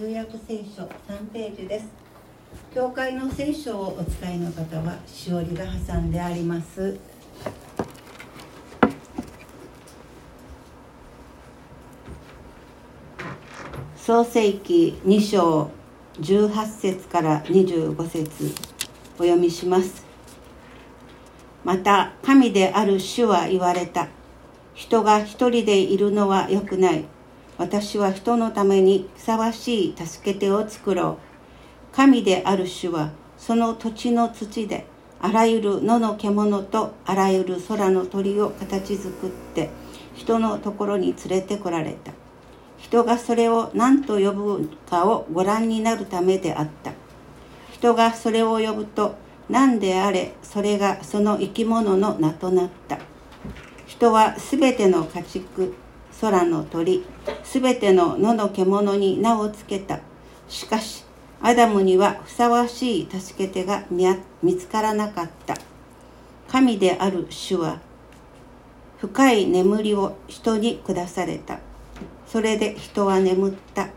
旧約聖書3ページです。教会の聖書をお使いの方はしおりが挟んであります。創世記2章18節から25節お読みします。また神である主は言われた。人が一人でいるのはよくない。私は人のためにふさわしい助け手を作ろう。神である主はその土地の土であらゆる野の獣とあらゆる空の鳥を形作って人のところに連れてこられた。人がそれを何と呼ぶかをご覧になるためであった。人がそれを呼ぶと何であれそれがその生き物の名となった。人はすべての家畜空の鳥すべての野の獣に名をつけた。しかしアダムにはふさわしい助け手が見つからなかった。神である主は深い眠りを人に下された。それで人は眠った。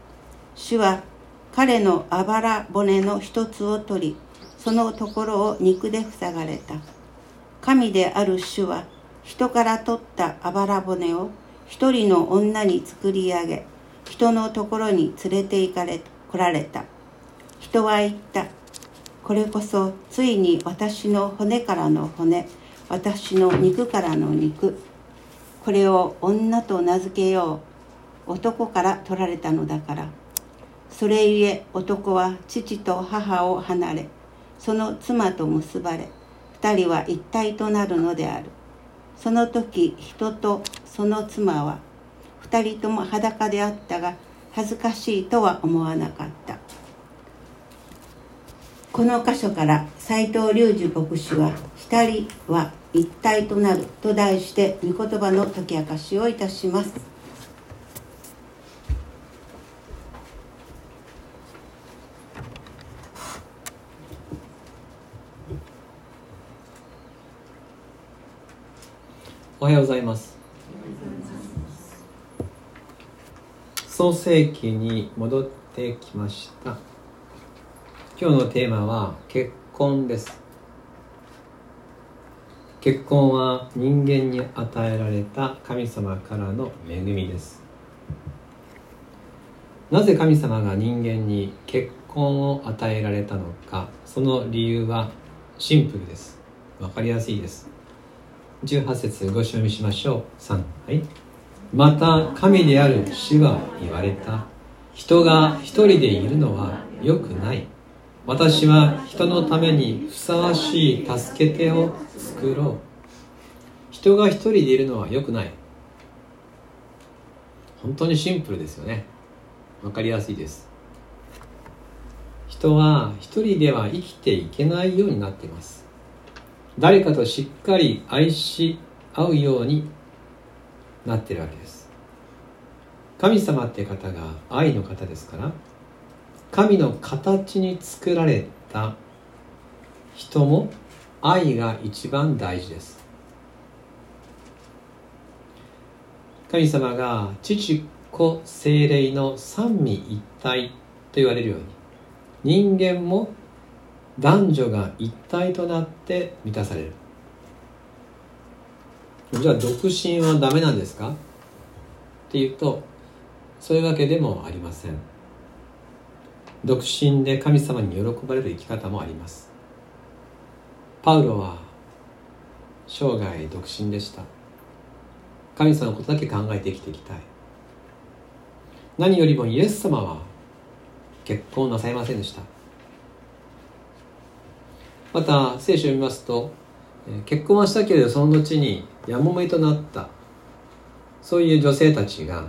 主は彼のあばら骨の一つを取りそのところを肉で塞がれた。神である主は人から取ったあばら骨を一人の女に作り上げ人のところに連れて行かれ来られた。人は言った。これこそついに私の骨からの骨私の肉からの肉。これを女と名付けよう。男から取られたのだから。それゆえ男は父と母を離れその妻と結ばれ二人は一体となるのである。その時人とその妻は2人とも裸であったが恥ずかしいとは思わなかった。この箇所から斎藤隆二牧師は「二人は一体となる」と題して御言葉の解き明かしをいたします。おはようございます。創世記に戻ってきました。今日のテーマは結婚です。結婚は人間に与えられた神様からの恵みです。なぜ神様が人間に結婚を与えられたのかその理由はシンプルです。わかりやすいです。18節ご賞味しましょう。3はい。また神である主は言われた。人が一人でいるのは良くない。私は人のためにふさわしい助け手を作ろう。人が一人でいるのは良くない。本当にシンプルですよね。わかりやすいです。人は一人では生きていけないようになっています。誰かとしっかり愛し合うようになっているわけです。神様って方が愛の方ですから神の形に作られた人も愛が一番大事です。神様が父子精霊の三位一体と言われるように人間も男女が一体となって満たされる。じゃあ独身はダメなんですか？っていうとそういうわけでもありません。独身で神様に喜ばれる生き方もあります。パウロは生涯独身でした。神様のことだけ考えて生きていきたい。何よりもイエス様は結婚なさいませんでした。また聖書を見ますと結婚はしたけれどその後にやもめとなった。そういう女性たちが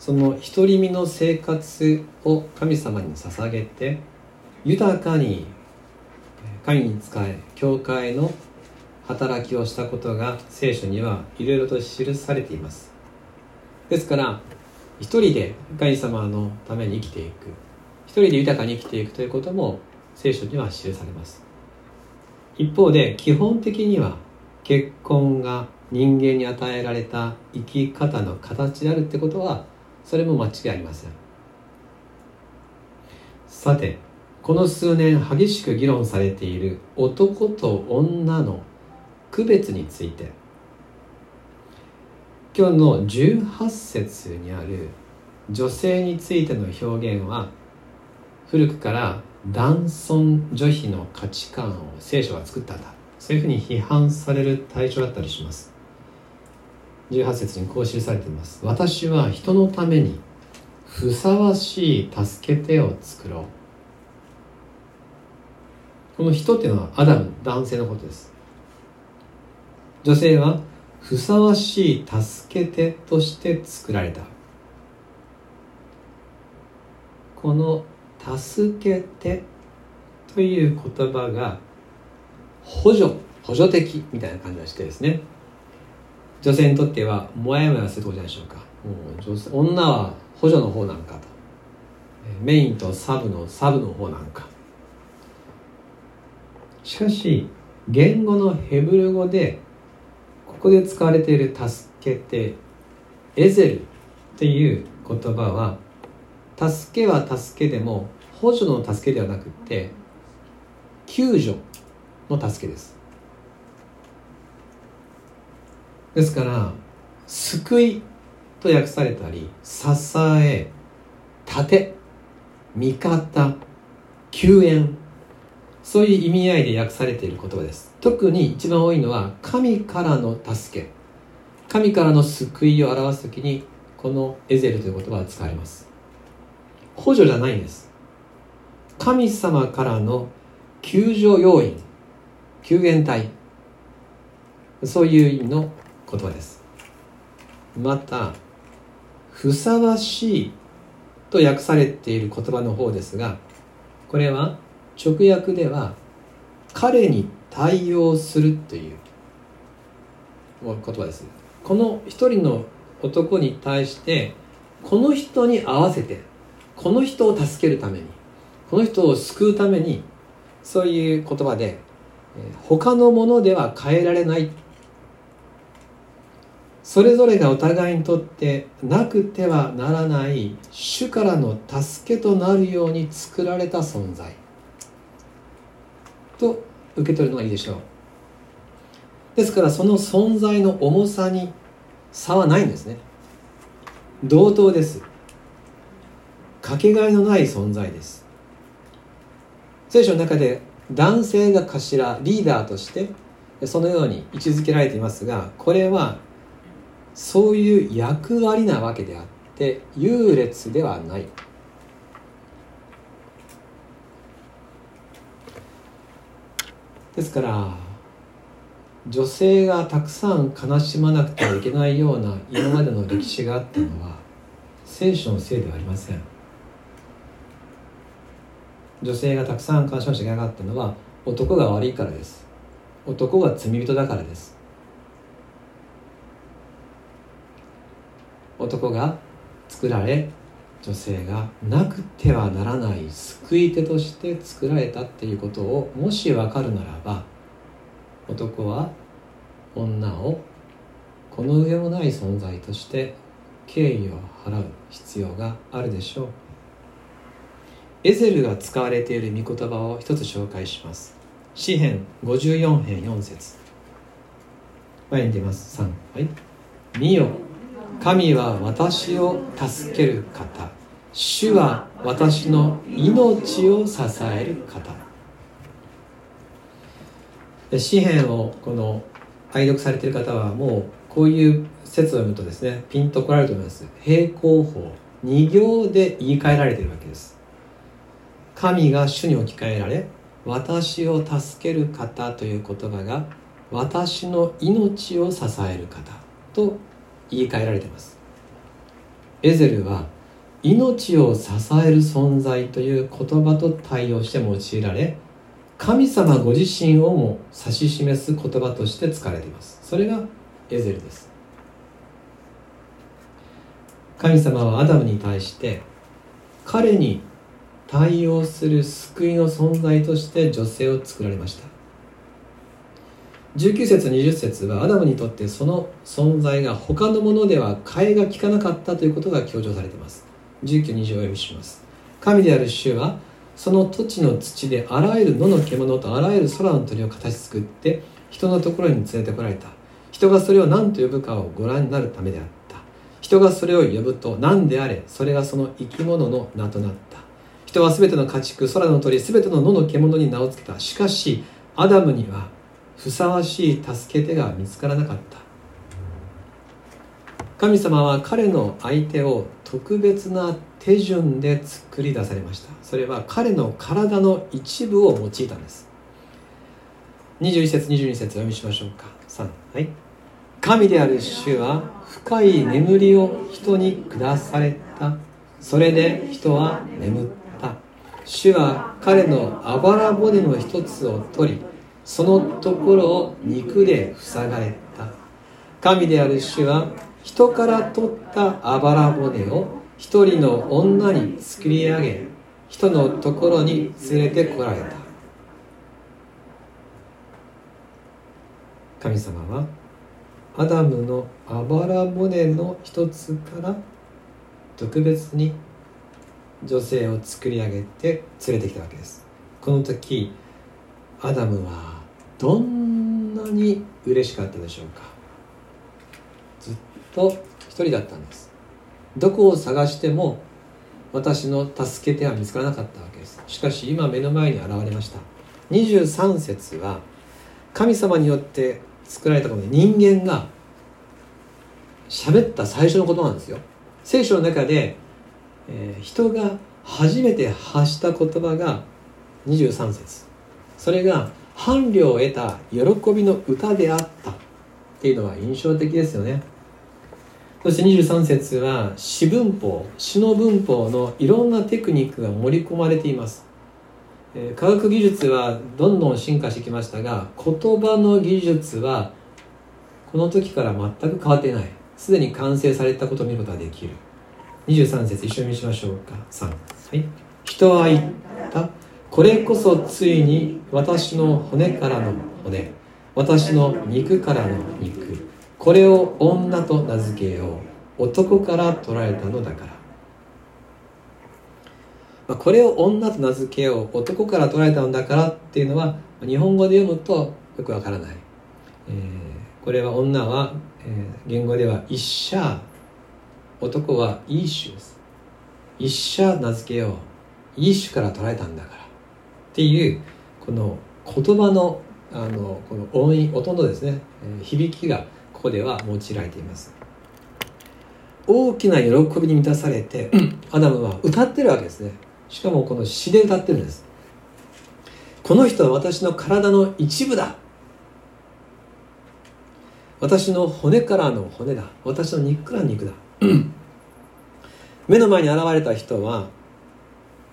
その独り身の生活を神様に捧げて豊かに神に仕え教会の働きをしたことが聖書にはいろいろと記されています。ですから一人で神様のために生きていく一人で豊かに生きていくということも聖書には記されます。一方で基本的には結婚が人間に与えられた生き方の形であるってことはそれも間違いありません。さてこの数年激しく議論されている男と女の区別について。今日の18節にある女性についての表現は古くから男尊女卑の価値観を聖書が作ったんだ。そういうふうに批判される対象だったりします。18節にこう記されています。私は人のためにふさわしい助け手を作ろう。この人っていうのはアダム男性のことです。女性はふさわしい助け手として作られた。この「助けて」という言葉が補助補助的みたいな感じがしてですね。女性にとってはもやもやするころじゃないでしょうか。もう女性女は補助の方なんかと。メインとサブのサブの方なんか。しかし言語のヘブル語でここで使われている「助けて」「エゼル」っていう言葉は助けは助けでも補助の助けではなくて救助の助けです。ですから救いと訳されたり支え盾味方救援そういう意味合いで訳されている言葉です。特に一番多いのは神からの助け。神からの救いを表す時にこのエゼルという言葉が使われます。補助じゃないんです。神様からの救助要員救援隊。そういう意味の言葉です。またふさわしいと訳されている言葉の方ですがこれは直訳では彼に対応するという言葉です。この一人の男に対してこの人に合わせてこの人を助けるためにこの人を救うためにそういう言葉で他のものでは変えられない。それぞれがお互いにとってなくてはならない主からの助けとなるように作られた存在。と受け取るのがいいでしょう。ですからその存在の重さに差はないんですね。同等です。かけがえのない存在です。聖書の中で男性が頭リーダーとしてそのように位置づけられていますがこれはそういう役割なわけであって優劣ではない。ですから女性がたくさん悲しまなくてはいけないような今までの歴史があったのは聖書のせいではありません。女性がたくさん悲しまなきゃいけなかったのは男が悪いからです。男が罪人だからです。男が作られ女性がなくてはならない救い手として作られたっていうことをもし分かるならば男は女をこの上もない存在として敬意を払う必要があるでしょう。エゼルが使われている御言葉を一つ紹介します。詩編54編4節。前に出ます。3はい。見よ。神は私を助ける方。主は私の命を支える方。詩篇をこの愛読されている方はもうこういう説を読むとですねピンとこられると思います。平行法。2行で言い換えられているわけです。神が主に置き換えられ私を助ける方という言葉が私の命を支える方と言い換えられています。エゼルは命を支える存在という言葉と対応して用いられ神様ご自身をも指し示す言葉として使われています。それがエゼルです。神様はアダムに対して彼に対応する救いの存在として女性を作られました。19節20節はアダムにとってその存在が他のものでは替えが利かなかったということが強調されています。1920をお読みします。神である主はその土地の土であらゆる野の獣とあらゆる空の鳥を形作って人のところに連れてこられた。人がそれを何と呼ぶかをご覧になるためであった。人がそれを呼ぶと何であれそれがその生き物の名となった。人は全ての家畜空の鳥全ての野の獣に名を付けた。しかしアダムにはふさわしい助け手が見つからなかった。神様は彼の相手を特別な手順で作り出されました。それは彼の体の一部を用いたんです。21節22節読みしましょうか。3はい。神である主は深い眠りを人に下された。それで人は眠った。主は彼のあばら骨の一つを取りそのところを肉で塞がれた。神である主は人から取ったあばら骨を一人の女に作り上げ人のところに連れてこられた。神様はアダムのあばら骨の一つから特別に女性を作り上げて連れてきたわけです。この時アダムはどんなに嬉しかったでしょうか。ずっと一人だったんです。どこを探しても私の助け手は見つからなかったわけです。しかし今目の前に現れました。23節は神様によって作られたことで人間が喋った最初のことなんですよ。聖書の中で、えー、人が初めて発した言葉が23節。それが伴侶を得た喜びの歌であったっていうのは印象的ですよね。そして23節は詩文法詩の文法のいろんなテクニックが盛り込まれています、え、科学技術はどんどん進化してきましたが言葉の技術はこの時から全く変わっていない。すでに完成されたことを見ることができる。23節一緒にしましょうか。3はい。人は言った。これこそついに私の骨からの骨。私の肉からの肉。これを女と名付けよう。男から取られたのだから、まあ、これを女と名付けよう。男から取られたのだからっていうのは日本語で読むとよくわからない、えー、これは女は、えー、言語では一社。男はイーシュです。一社名付けよう。イーシュから取られたんだから。っていうこの言葉のあのこの音音のですね、えー、響きがここでは用いられています。大きな喜びに満たされて、アダムは歌ってるわけですね。しかもこの詩で歌ってるんです。この人は私の体の一部だ。私の骨からの骨だ。私の肉からの肉だ目の前に現れた人は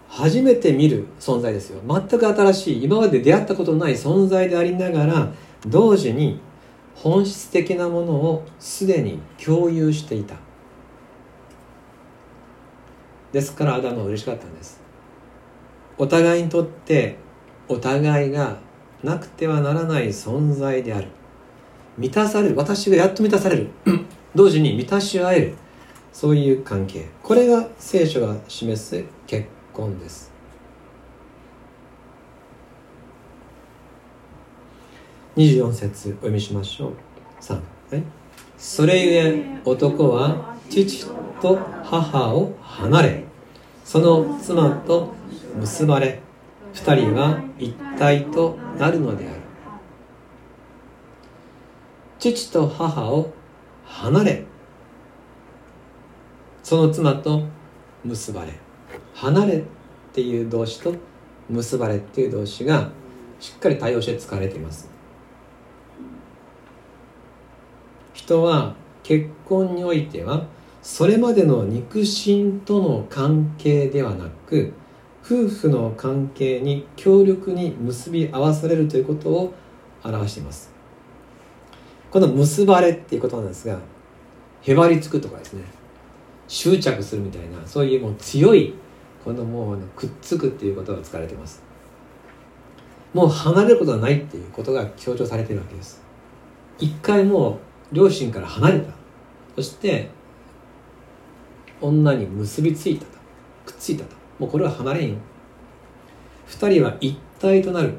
初めて見る存在ですよ。全く新しい今まで出会ったことのない存在でありながら同時に本質的なものをすでに共有していた。ですからアダムは嬉しかったんです。お互いにとってお互いがなくてはならない存在である。満たされる。私がやっと満たされる。同時に満たし合える。そういう関係。これが聖書が示す結婚です。24節お読みしましょう。3はい。それゆえ男は父と母を離れその妻と結ばれ二人は一体となるのである。父と母を離れその妻と結ばれ離れっていう動詞と結ばれっていう動詞がしっかり対応して使われています。人は結婚においてはそれまでの肉親との関係ではなく夫婦の関係に強力に結び合わされるということを表しています。この結ばれっていうことなんですがへばりつくとかですね。執着するみたいなそういうもう強いこのもうくっつくっていうことが使われてます。もう離れることはないっていうことが強調されてるわけです。一回もう両親から離れた。そして女に結びついたと。くっついたと。もうこれは離れん。よ2人は一体となる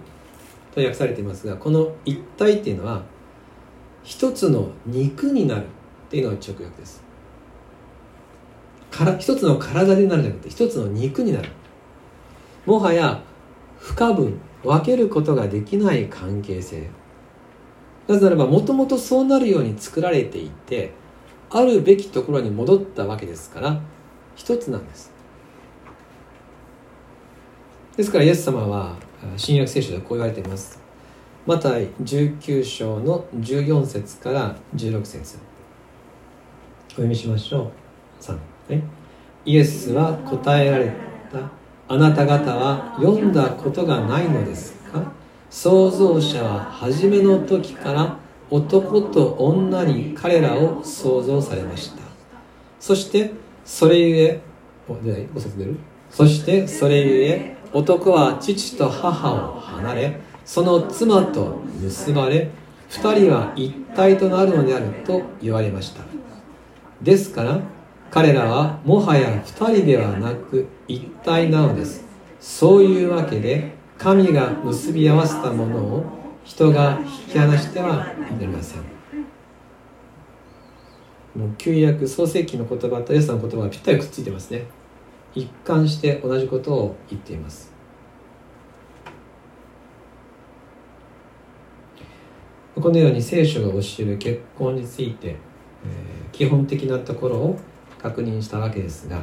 と訳されていますがこの一体っていうのは一つの肉になるっていうのが直訳です。から一つの体になるんじゃなくて一つの肉になる。もはや不可分分けることができない関係性。なぜならばもともとそうなるように作られていてあるべきところに戻ったわけですから一つなんです。ですからイエス様は新約聖書でこう言われています。マタイ19章の14節から16節。お読みしましょう。3、ね、イエスは答えられた。あなた方は読んだことがないのですか？創造者は初めの時から男と女に彼らを創造されました。そしてそれゆえそしてそれゆえ男は父と母を離れその妻と結ばれ二人は一体となるのであると言われました。ですから彼らはもはや二人ではなく一体なのです。そういうわけで神が結び合わせたものを人が引き離してはなりません。もう旧約創世記の言葉とエスの言葉がぴったりくっついてますね。一貫して同じことを言っています。このように聖書が教える結婚について、えー、基本的なところを確認したわけですが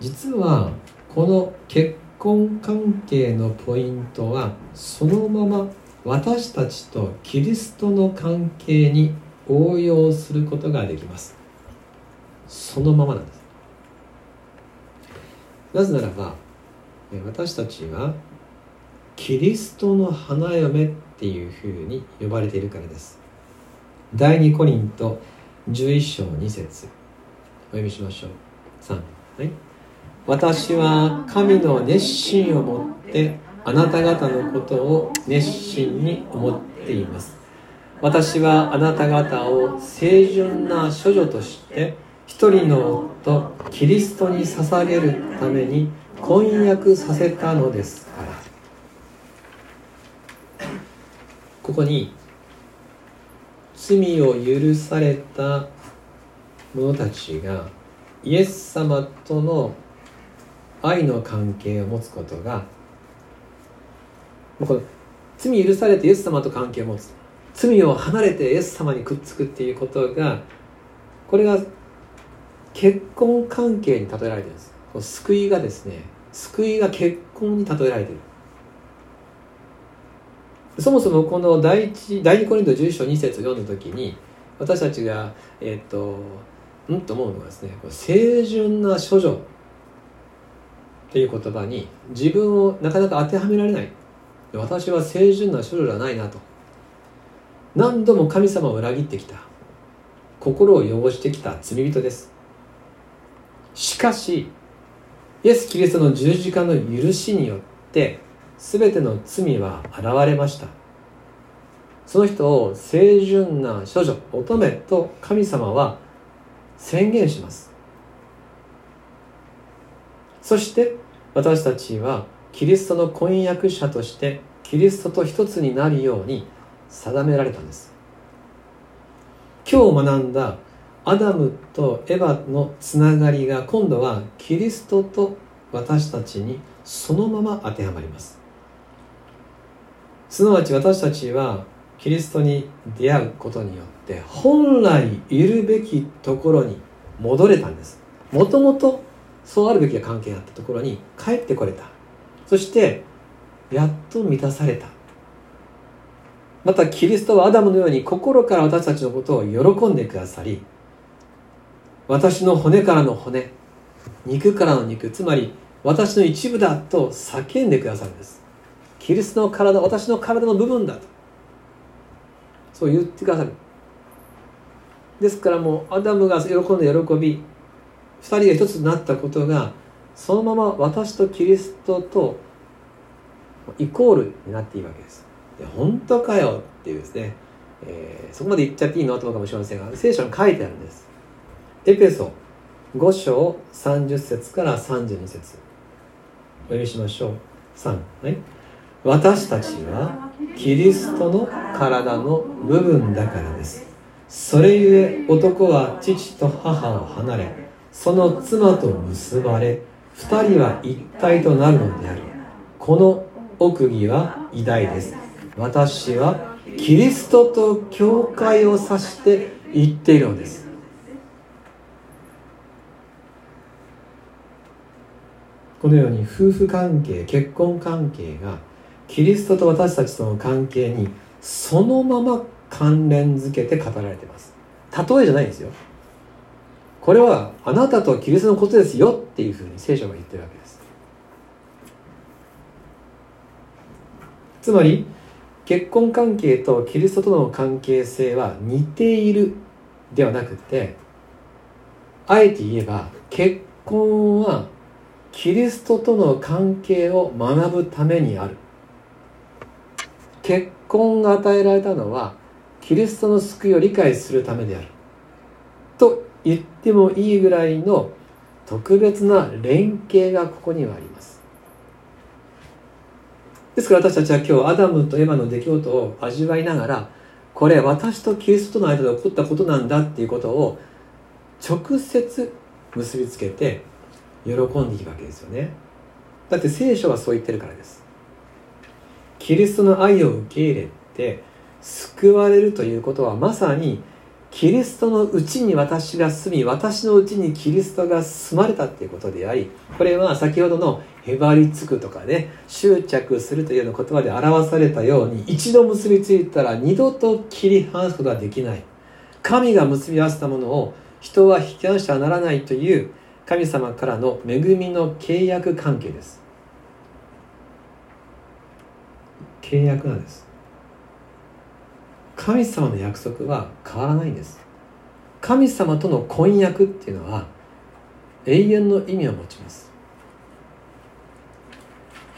実はこの結婚関係のポイントはそのまま私たちとキリストの関係に応用することができます。そのままなんです。なぜならば私たちはキリストの花嫁っていうふうに呼ばれているからです。第2コリント11章2節。お読みしましょう。3はい。私は神の熱心を持ってあなた方のことを熱心に思っています。私はあなた方を清純な処女として一人の夫キリストに捧げるために婚約させたのですから。ここに罪を許された者たちがイエス様との愛の関係を持つことがこの罪許されてイエス様と関係を持つ。罪を離れてイエス様にくっつくっていうことがこれが結婚関係に例えられてるんです救いがですね救いが結婚に例えられてる。そもそもこの第一第二コリント11章2節読んだ時に私たちがえっ、とんと思うのはですね清純な処女っていう言葉に自分をなかなか当てはめられない。私は清純な処女じゃないなと。何度も神様を裏切ってきた。心を汚してきた罪人です。しかしイエス・キリストの十字架の許しによって全ての罪は現れました。その人を清純な処女乙女と神様は宣言します。そして私たちはキリストの婚約者としてキリストと一つになるように定められたんです。今日学んだアダムとエヴァのつながりが今度はキリストと私たちにそのまま当てはまります。すなわち私たちはキリストに出会うことによって本来いるべきところに戻れたんです。もともとそうあるべき関係があったところに帰ってこれた。そしてやっと満たされた。またキリストはアダムのように心から私たちのことを喜んでくださり私の骨からの骨肉からの肉つまり私の一部だと叫んでくださるんです。キリストの体私の体の部分だと。そう言ってくださる。ですからもうアダムが喜んで喜び2人が一つになったことがそのまま私とキリストとイコールになっていいわけです。で本当かよっていうですね、えー、そこまで言っちゃっていいのと思うかもしれませんが聖書に書いてあるんです。エペソ5章30節から32節。お読みしましょう。3はい。私たちはキリストの体の部分だからです。それゆえ男は父と母を離れその妻と結ばれ二人は一体となるのである。この奥義は偉大です。私はキリストと教会を指して言っているのです。このように夫婦関係結婚関係がキリストと私たちとの関係にそのまま関連づけて語られています。例えじゃないんですよ。これはあなたとキリストのことですよっていうふうに聖書が言ってるわけです。つまり結婚関係とキリストとの関係性は似ているではなくてあえて言えば結婚はキリストとの関係を学ぶためにある。結婚が与えられたのはキリストの救いを理解するためである。と言ってもいいぐらいの特別な連携がここにはあります。ですから私たちは今日アダムとエマの出来事を味わいながらこれ私とキリストとの間で起こったことなんだっていうことを直接結びつけて喜んでいくわけですよね。だって聖書はそう言ってるからです。キリストの愛を受け入れて救われるということはまさにキリストのうちに私が住み私のうちにキリストが住まれたっていうことでありこれは先ほどのへばりつくとかね執着するというような言葉で表されたように一度結びついたら二度と切り離すことができない。神が結び合わせたものを人は引き離してはならないという神様からの恵みの契約関係です。契約なんです。神様の約束は変わらないんです。神様との婚約っていうのは永遠の意味を持ちます。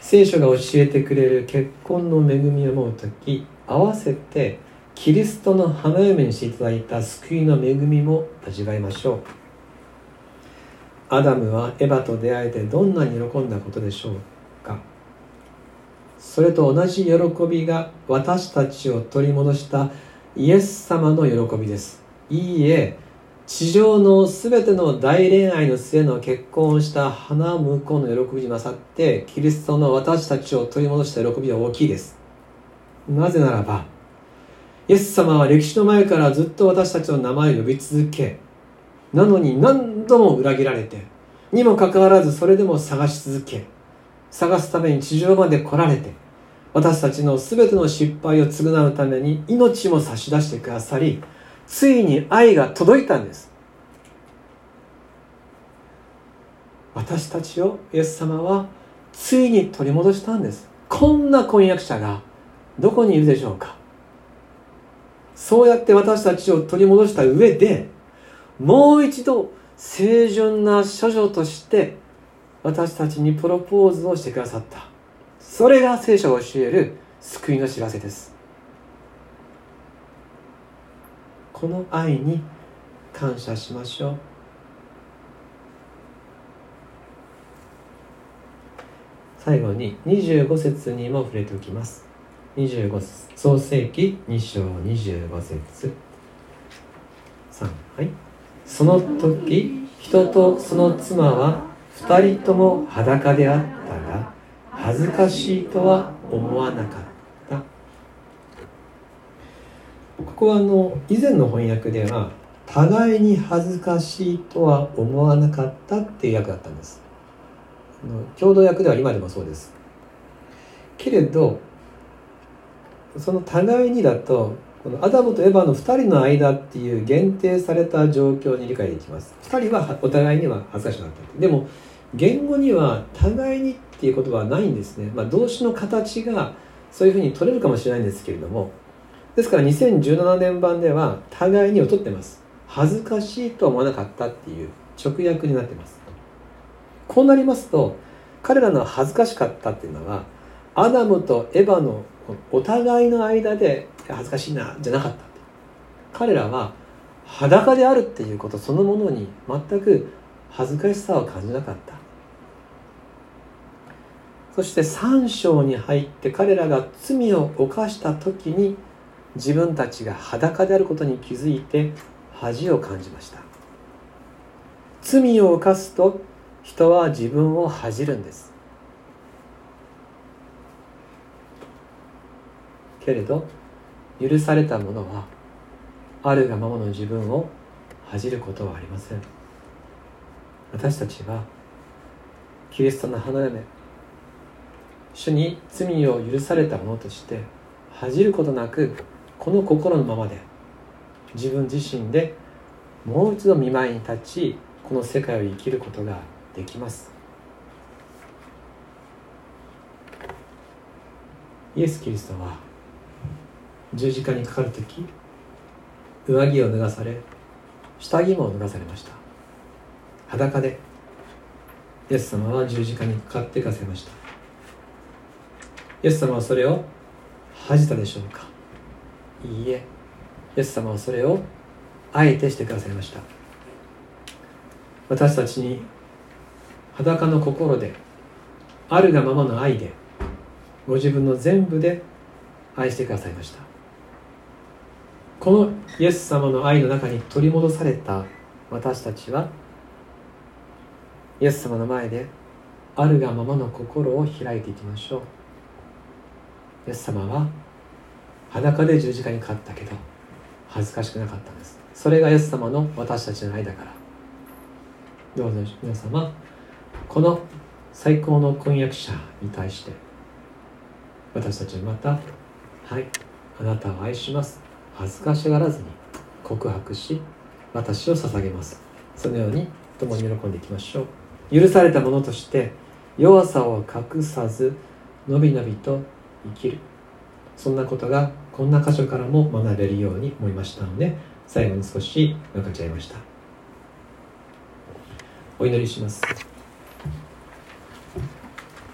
聖書が教えてくれる結婚の恵みを思う時合わせてキリストの花嫁にしていただいた救いの恵みも味わいましょう。アダムはエヴァと出会えてどんなに喜んだことでしょうそれと同じ喜びが私たちを取り戻したイエス様の喜びです。いいえ地上の全ての大恋愛の末の結婚をした花向こうの喜びに勝ってキリストの私たちを取り戻した喜びは大きいです。なぜならばイエス様は歴史の前からずっと私たちの名前を呼び続けなのに何度も裏切られてにもかかわらずそれでも探し続け探すために地上まで来られて私たちの全ての失敗を償うために命も差し出してくださりついに愛が届いたんです。私たちをイエス様はついに取り戻したんです。こんな婚約者がどこにいるでしょうか。そうやって私たちを取り戻した上でもう一度清純な処女として私たちにプロポーズをしてくださった。それが聖書が教える救いの知らせです。この愛に感謝しましょう。最後に25節にも触れておきます。25創世紀2章25節。3はい。その時人とその妻は二人とも裸であったが恥ずかしいとは思わなかった。ここはあの以前の翻訳では互いに恥ずかしいとは思わなかったっていう訳だったんです。共同訳では今でもそうです。けれどその互いにだとこのアダムとエヴァの2人の間っていう限定された状況に理解できます。2人はお互いには恥ずかしくなった。でも言語には互いにっていう言葉はないんですね、まあ、動詞の形がそういうふうに取れるかもしれないんですけれども。ですから2017年版では互いに劣ってます。恥ずかしいとは思わなかったっていう直訳になってます。こうなりますと彼らの恥ずかしかったっていうのはアダムとエヴァのお互いの間で恥ずかしいなじゃなかった。彼らは裸であるっていうことそのものに全く恥ずかしさを感じなかった。そして3章に入って彼らが罪を犯した時に自分たちが裸であることに気づいて恥を感じました。罪を犯すと人は自分を恥じるんです。けれど許された者はあるがままの自分を恥じることはありません。私たちはキリストの花嫁主に罪を許された者として恥じることなくこの心のままで自分自身でもう一度見舞いに立ちこの世界を生きることができます。イエス・キリストは十字架にかかる時上着を脱がされ下着も脱がされました。裸でイエス様は十字架にかかっていかせました。イエス様はそれを恥じたでしょうか？いいえ。イエス様はそれをあえてしてくださいました。私たちに裸の心であるがままの愛でご自分の全部で愛してくださいました。このイエス様の愛の中に取り戻された私たちはイエス様の前であるがままの心を開いていきましょう。イエス様は裸で十字架にかかったけど恥ずかしくなかったんです。それがイエス様の私たちの愛だから。どうぞ皆様この最高の婚約者に対して私たちはまたはいあなたを愛します。恥ずかしがらずに告白し私を捧げます。そのように共に喜んでいきましょう。許されたものとして弱さを隠さずのびのびと生きる。そんなことがこんな箇所からも学べるように思いましたので最後に少し分かち合いました。お祈りします。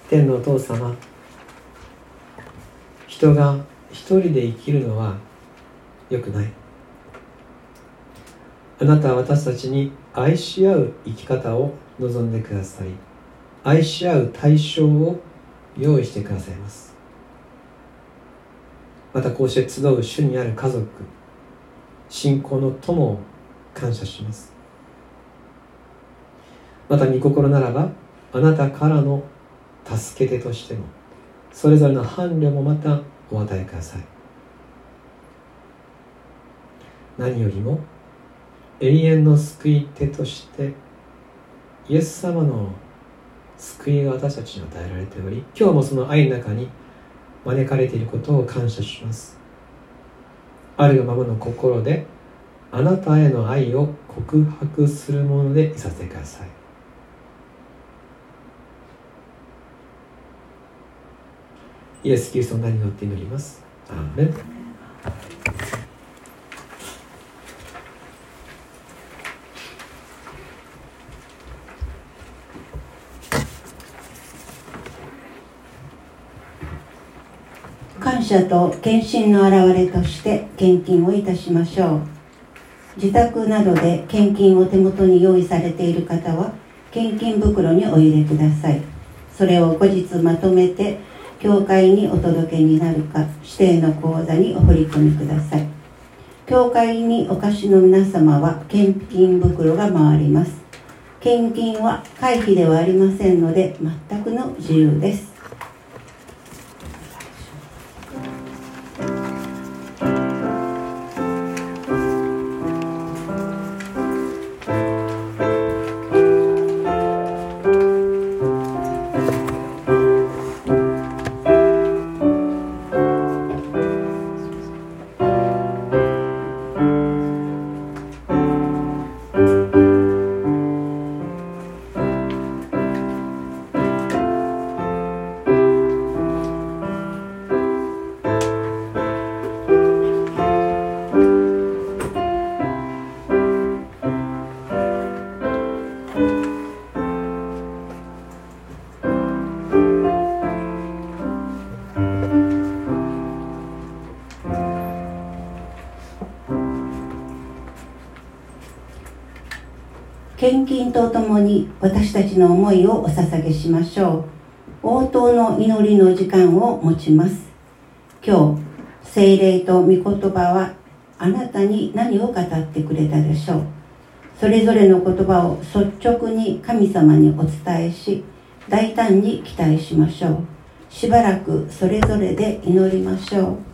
天のお父様人が一人で生きるのは良くない。あなたは私たちに愛し合う生き方を望んでください。愛し合う対象を用意してくださいます。またこうして集う主にある家族信仰の友を感謝します。また御心ならばあなたからの助け手としてもそれぞれの伴侶もまたお与えください。何よりも永遠の救い手としてイエス様の救いが私たちに与えられており今日もその愛の中に招かれていることを感謝します。あるままの心であなたへの愛を告白するものでいさせてください。イエス・キリストの名によって祈ります。アーメン。感謝と献身の表れとして献金をいたしましょう。自宅などで献金を手元に用意されている方は献金袋にお入れください。それを後日まとめて教会にお届けになるか指定の口座にお振り込みください。教会にお貸しの皆様は献金袋が回ります。献金は会費ではありませんので全くの自由です。献金とともに私たちの思いをお捧げしましょう。応答の祈りの時間を持ちます。今日聖霊と御言葉はあなたに何を語ってくれたでしょう。それぞれの言葉を率直に神様にお伝えし大胆に期待しましょう。しばらくそれぞれで祈りましょう。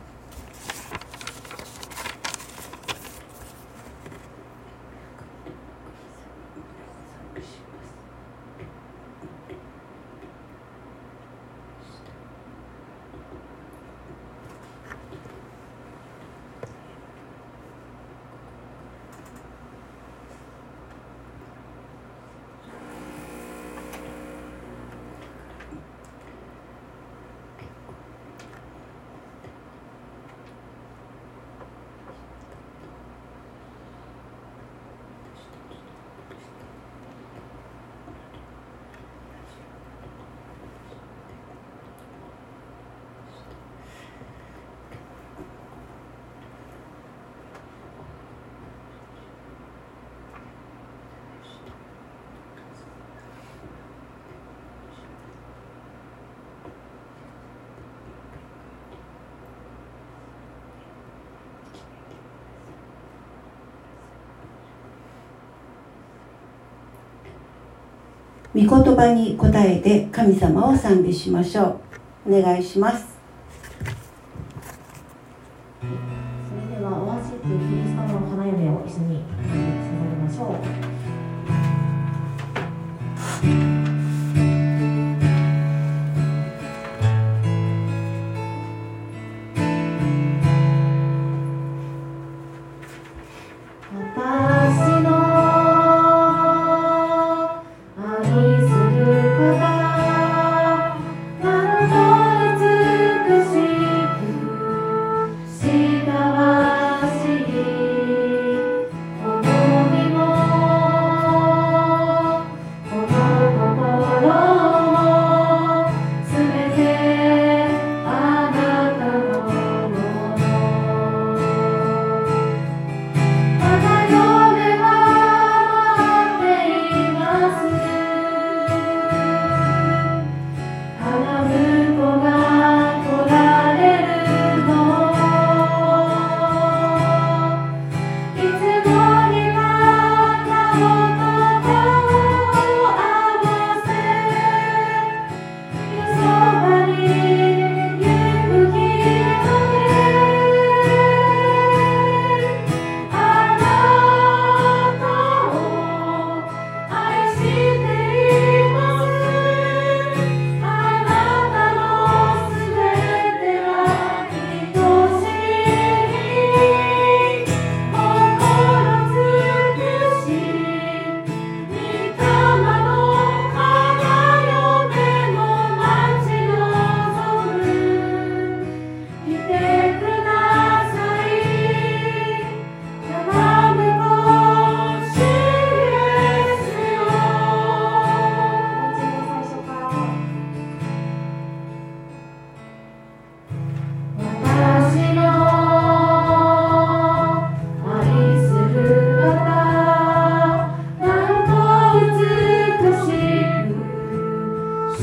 御言葉に答えて神様を賛美しましょう。お願いします。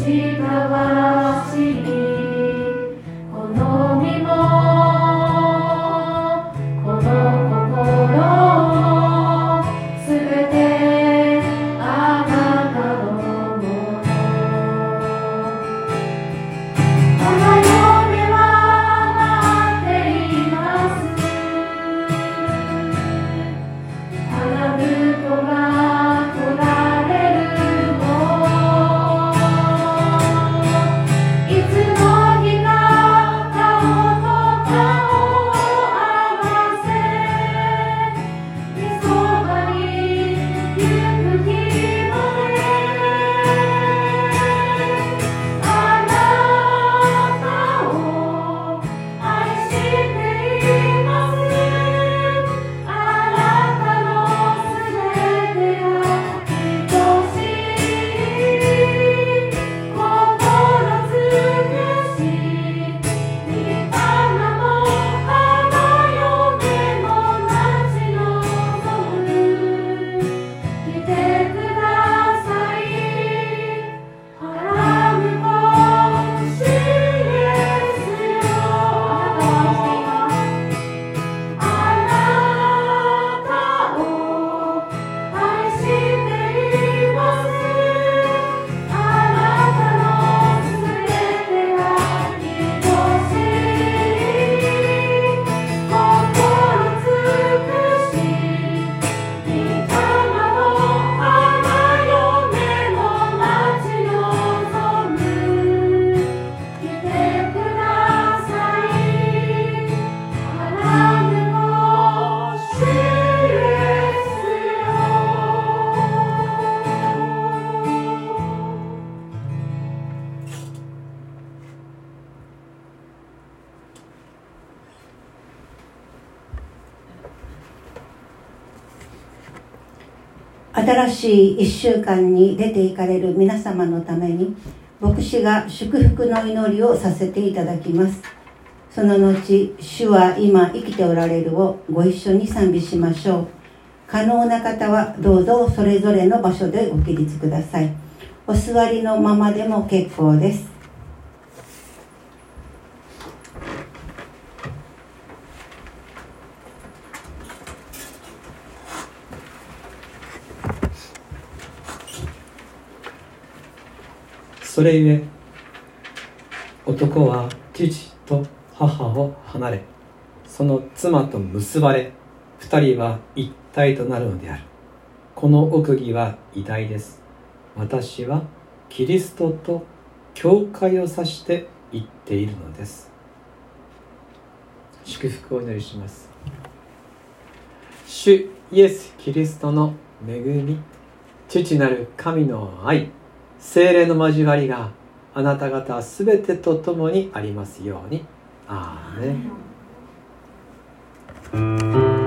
いしい1週間に出ていかれる皆様のために牧師が祝福の祈りをさせていただきます。その後「主は今生きておられる」をご一緒に賛美しましょう。可能な方はどうぞそれぞれの場所でご起立ください。お座りのままでも結構です。それゆえ男は父と母を離れその妻と結ばれ二人は一体となるのである。この奥義は偉大です。私はキリストと教会を指して言っているのです。祝福をお祈りします。主イエス・キリストの恵み父なる神の愛。精霊の交わりがあなた方すべてと共にありますように。アーメン